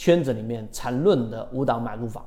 圈子里面缠论的五档买入法。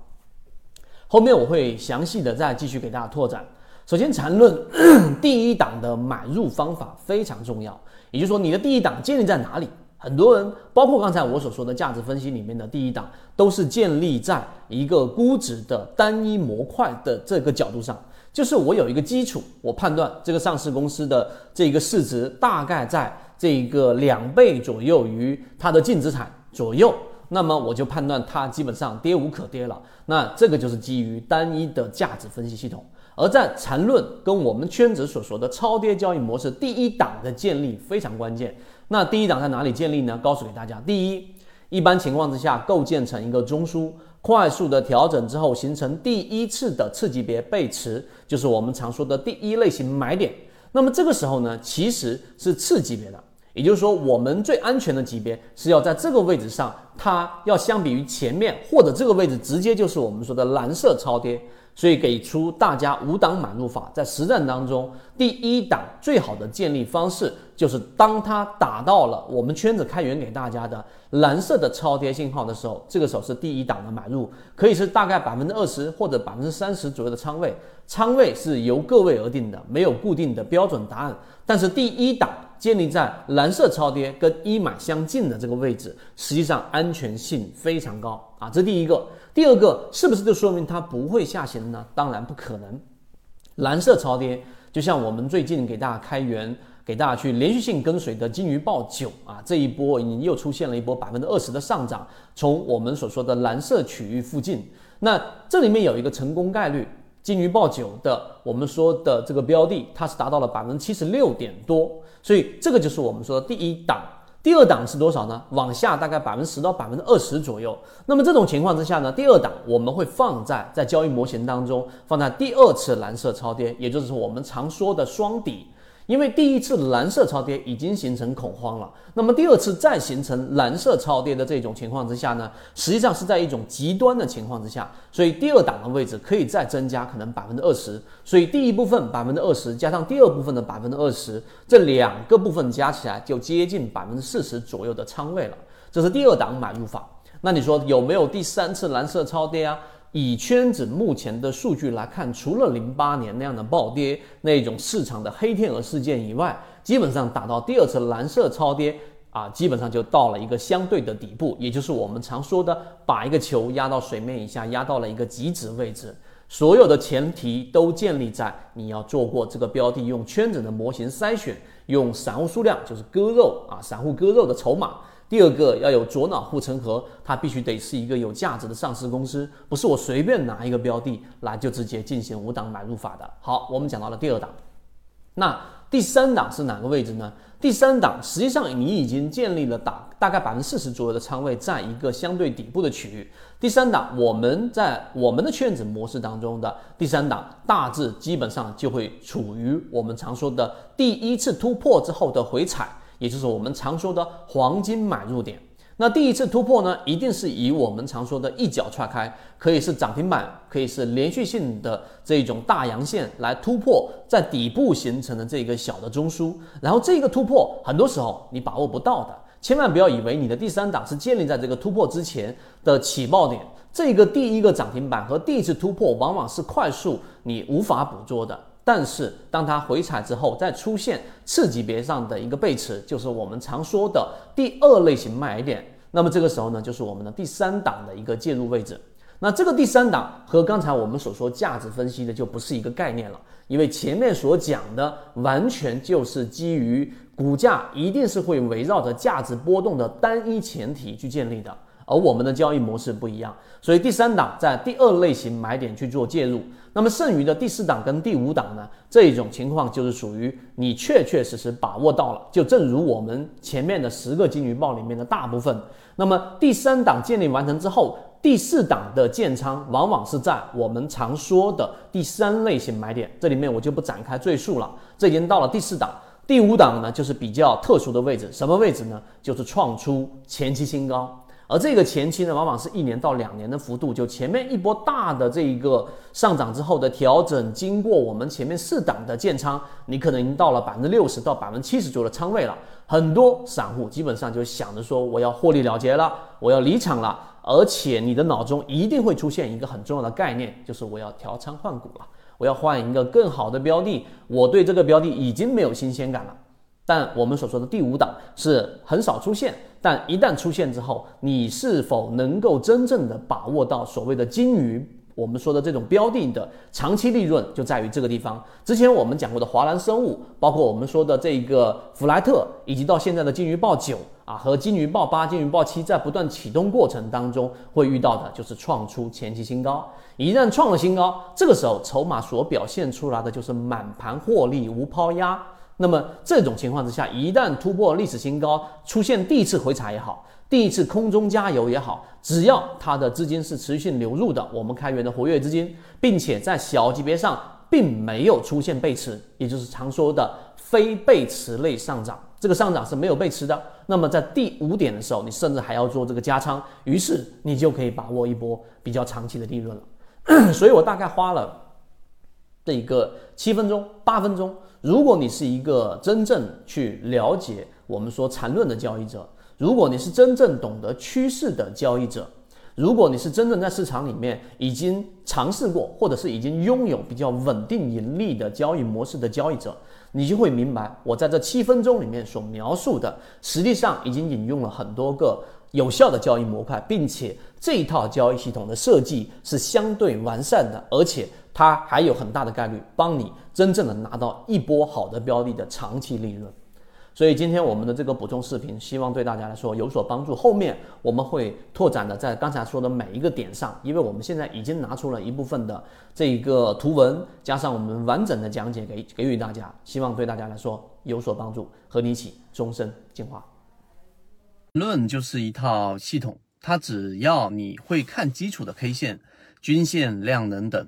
后面我会详细的再继续给大家拓展。首先，缠论 第一档的买入方法非常重要，也就是说，你的第一档建立在哪里？很多人，包括刚才我所说的价值分析里面的第一档，都是建立在一个估值的单一模块的这个角度上，就是我有一个基础，我判断这个上市公司的这个市值大概在这个两倍左右于它的净资产左右。那么我就判断它基本上跌无可跌了。那这个就是基于单一的价值分析系统。而在缠论跟我们圈子所说的超跌交易模式第一档的建立非常关键。那第一档在哪里建立呢？告诉给大家，第一，一般情况之下构建成一个中枢，快速的调整之后形成第一次的次级别背驰，就是我们常说的第一类型买点。那么这个时候呢，其实是次级别的。也就是说，我们最安全的级别是要在这个位置上，它要相比于前面或者这个位置，直接就是我们说的蓝色超跌。所以给出大家五档买入法，在实战当中，第一档最好的建立方式就是当它打到了我们圈子开源给大家的蓝色的超跌信号的时候，这个时候是第一档的买入，可以是大概百分之二十或者百分之三十左右的仓位，仓位是由各位而定的，没有固定的标准答案。但是第一档建立在蓝色超跌跟一买相近的这个位置，实际上安全性非常高啊，这第一个。第二个是不是就说明它不会下行呢？当然不可能。蓝色超跌，就像我们最近给大家开源，给大家去连续性跟随的金鱼报九啊，这一波已经又出现了一波百分之二十的上涨，从我们所说的蓝色区域附近，那这里面有一个成功概率，金鱼报九的我们说的这个标的，它是达到了百分之七十六点多，所以这个就是我们说的第一档。第二档是多少呢？往下大概百分之十到百分之二十左右。那么这种情况之下呢，第二档我们会放在在交易模型当中放在第二次蓝色超跌，也就是我们常说的双底。因为第一次蓝色超跌已经形成恐慌了，那么第二次再形成蓝色超跌的这种情况之下呢，实际上是在一种极端的情况之下，所以第二档的位置可以再增加可能百分之二十，所以第一部分百分之二十加上第二部分的百分之二十，这两个部分加起来就接近百分之四十左右的仓位了，这是第二档买入法。那你说有没有第三次蓝色超跌啊？以圈子目前的数据来看，除了零八年那样的暴跌那种市场的黑天鹅事件以外，基本上打到第二次蓝色超跌啊，基本上就到了一个相对的底部，也就是我们常说的把一个球压到水面以下，压到了一个极值位置。所有的前提都建立在你要做过这个标的，用圈子的模型筛选，用散户数量就是割肉啊，散户割肉的筹码。第二个要有左脑护城河，它必须得是一个有价值的上市公司，不是我随便拿一个标的来就直接进行五档买入法的。好，我们讲到了第二档，那第三档是哪个位置呢？第三档实际上你已经建立了大大概百分之四十左右的仓位，在一个相对底部的区域。第三档我们在我们的圈子模式当中的第三档，大致基本上就会处于我们常说的第一次突破之后的回踩。也就是我们常说的黄金买入点。那第一次突破呢，一定是以我们常说的一脚踹开，可以是涨停板，可以是连续性的这种大阳线来突破在底部形成的这个小的中枢。然后这个突破很多时候你把握不到的，千万不要以为你的第三档是建立在这个突破之前的起爆点。这个第一个涨停板和第一次突破往往是快速你无法捕捉的。但是，当它回踩之后，再出现次级别上的一个背驰，就是我们常说的第二类型卖点。那么这个时候呢，就是我们的第三档的一个介入位置。那这个第三档和刚才我们所说价值分析的就不是一个概念了，因为前面所讲的完全就是基于股价一定是会围绕着价值波动的单一前提去建立的。而我们的交易模式不一样，所以第三档在第二类型买点去做介入，那么剩余的第四档跟第五档呢？这一种情况就是属于你确确实实把握到了，就正如我们前面的十个金鱼报里面的大部分。那么第三档建立完成之后，第四档的建仓往往是在我们常说的第三类型买点，这里面我就不展开赘述了。这已经到了第四档，第五档呢就是比较特殊的位置，什么位置呢？就是创出前期新高。而这个前期呢，往往是一年到两年的幅度，就前面一波大的这一个上涨之后的调整，经过我们前面四档的建仓，你可能已经到了百分之六十到百分之七十左右的仓位了。很多散户基本上就想着说，我要获利了结了，我要离场了。而且你的脑中一定会出现一个很重要的概念，就是我要调仓换股了，我要换一个更好的标的，我对这个标的已经没有新鲜感了。但我们所说的第五档是很少出现，但一旦出现之后，你是否能够真正的把握到所谓的金鱼？我们说的这种标的的长期利润就在于这个地方。之前我们讲过的华兰生物，包括我们说的这个弗莱特，以及到现在的金鱼报九啊和金鱼报八、金鱼报七，在不断启动过程当中会遇到的就是创出前期新高。一旦创了新高，这个时候筹码所表现出来的就是满盘获利无抛压。那么这种情况之下，一旦突破历史新高，出现第一次回踩也好，第一次空中加油也好，只要它的资金是持续性流入的，我们开源的活跃资金，并且在小级别上并没有出现背驰，也就是常说的非背驰类上涨，这个上涨是没有背驰的。那么在第五点的时候，你甚至还要做这个加仓，于是你就可以把握一波比较长期的利润了。所以我大概花了这一个七分钟、八分钟。如果你是一个真正去了解我们说缠论的交易者，如果你是真正懂得趋势的交易者，如果你是真正在市场里面已经尝试过，或者是已经拥有比较稳定盈利的交易模式的交易者，你就会明白，我在这七分钟里面所描述的，实际上已经引用了很多个有效的交易模块，并且这一套交易系统的设计是相对完善的，而且。它还有很大的概率帮你真正的拿到一波好的标的的长期利润，所以今天我们的这个补充视频，希望对大家来说有所帮助。后面我们会拓展的在刚才说的每一个点上，因为我们现在已经拿出了一部分的这一个图文，加上我们完整的讲解给给予大家，希望对大家来说有所帮助，和你一起终身进化。论就是一套系统，它只要你会看基础的 K 线、均线、量能等。